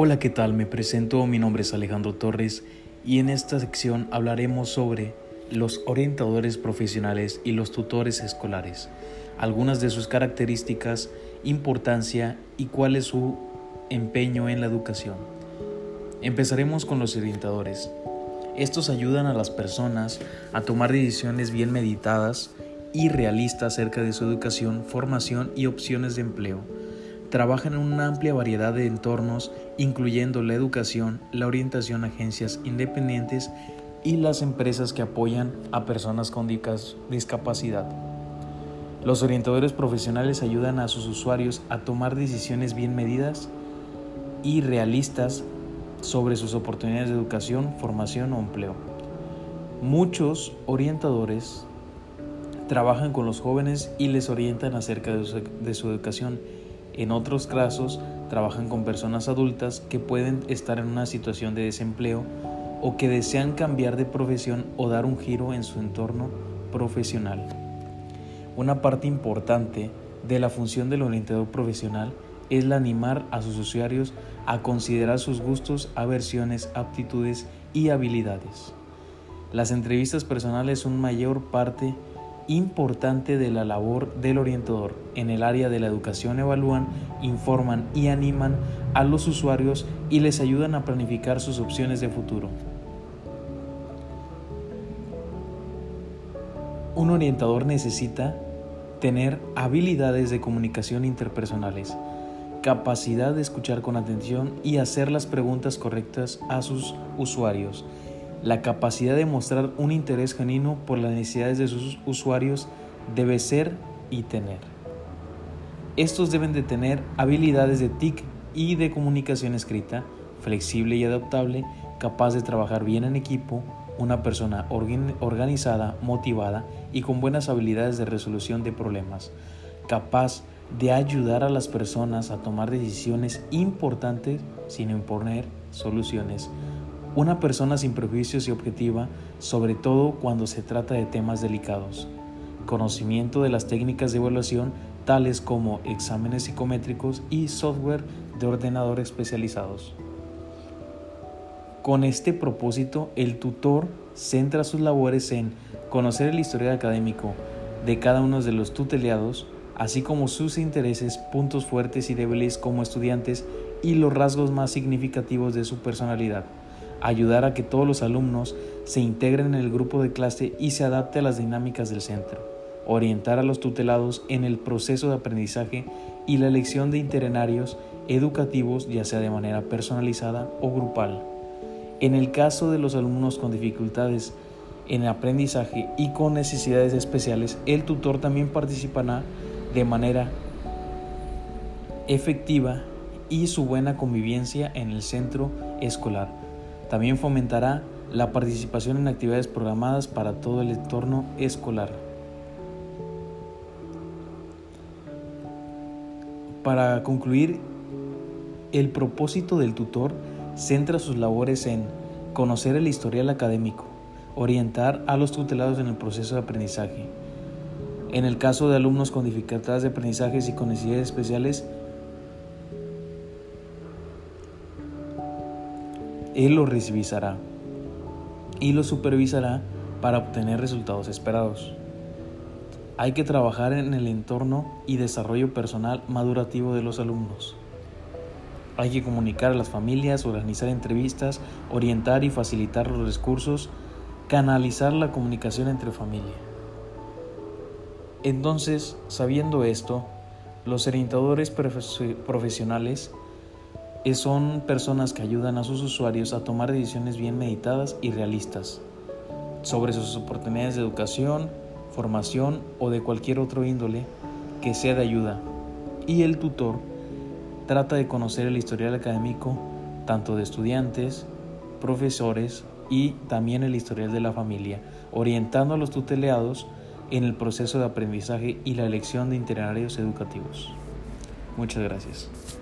Hola, ¿qué tal? Me presento, mi nombre es Alejandro Torres y en esta sección hablaremos sobre los orientadores profesionales y los tutores escolares, algunas de sus características, importancia y cuál es su empeño en la educación. Empezaremos con los orientadores. Estos ayudan a las personas a tomar decisiones bien meditadas y realistas acerca de su educación, formación y opciones de empleo Trabajan en una amplia variedad de entornos, incluyendo la educación, la orientación a agencias independientes y las empresas que apoyan a personas con discapacidad. Los orientadores profesionales ayudan a sus usuarios a tomar decisiones bien medidas y realistas sobre sus oportunidades de educación, formación o empleo. Muchos orientadores trabajan con los jóvenes y les orientan acerca de su, educación en otros casos, trabajan con personas adultas que pueden estar en una situación de desempleo o que desean cambiar de profesión o dar un giro en su entorno profesional. Una parte importante de la función del orientador profesional es la animar a sus usuarios a considerar sus gustos, aversiones, aptitudes y habilidades. Las entrevistas personales son mayor parte importante de la labor del orientador. En el área de la educación evalúan, informan y animan a los usuarios y les ayudan a planificar sus opciones de futuro. Un orientador necesita tener habilidades de comunicación interpersonales, capacidad de escuchar con atención y hacer las preguntas correctas a sus usuarios, la capacidad de mostrar un interés genuino por las necesidades de sus usuarios debe ser y tener. Estos deben de tener habilidades de TIC y de comunicación escrita, flexible y adaptable, capaz de trabajar bien en equipo, una persona organizada, motivada y con buenas habilidades de resolución de problemas, capaz de ayudar a las personas a tomar decisiones importantes sin imponer soluciones, una persona sin prejuicios y objetiva, sobre todo cuando se trata de temas delicados. Conocimiento de las técnicas de evaluación tales como exámenes psicométricos y software de ordenador especializados. Con este propósito, el tutor centra sus labores en conocer el historial académico de cada uno de los tutelados, así como sus intereses, puntos fuertes y débiles como estudiantes y los rasgos más significativos de su personalidad ayudar a que todos los alumnos se integren en el grupo de clase y se adapte a las dinámicas del centro, orientar a los tutelados en el proceso de aprendizaje y la elección de itinerarios educativos ya sea de manera personalizada o grupal. En el caso de los alumnos con dificultades en el aprendizaje y con necesidades especiales, el tutor también participará de manera efectiva y su buena convivencia en el centro escolar también fomentará la participación en actividades programadas para todo el entorno escolar. Para concluir, el propósito del tutor centra sus labores en conocer el historial académico, orientar a los tutelados en el proceso de aprendizaje. En el caso de alumnos con dificultades de aprendizaje y con necesidades especiales, Él lo revisará y lo supervisará para obtener resultados esperados. Hay que trabajar en el entorno y desarrollo personal madurativo de los alumnos. Hay que comunicar a las familias, organizar entrevistas, orientar y facilitar los recursos, canalizar la comunicación entre familia. Entonces, sabiendo esto, los orientadores profesionales son personas que ayudan a sus usuarios a tomar decisiones bien meditadas y realistas sobre sus oportunidades de educación, formación o de cualquier otro índole que sea de ayuda. Y el tutor trata de conocer el historial académico tanto de estudiantes, profesores y también el historial de la familia, orientando a los tutelados en el proceso de aprendizaje y la elección de itinerarios educativos. Muchas gracias.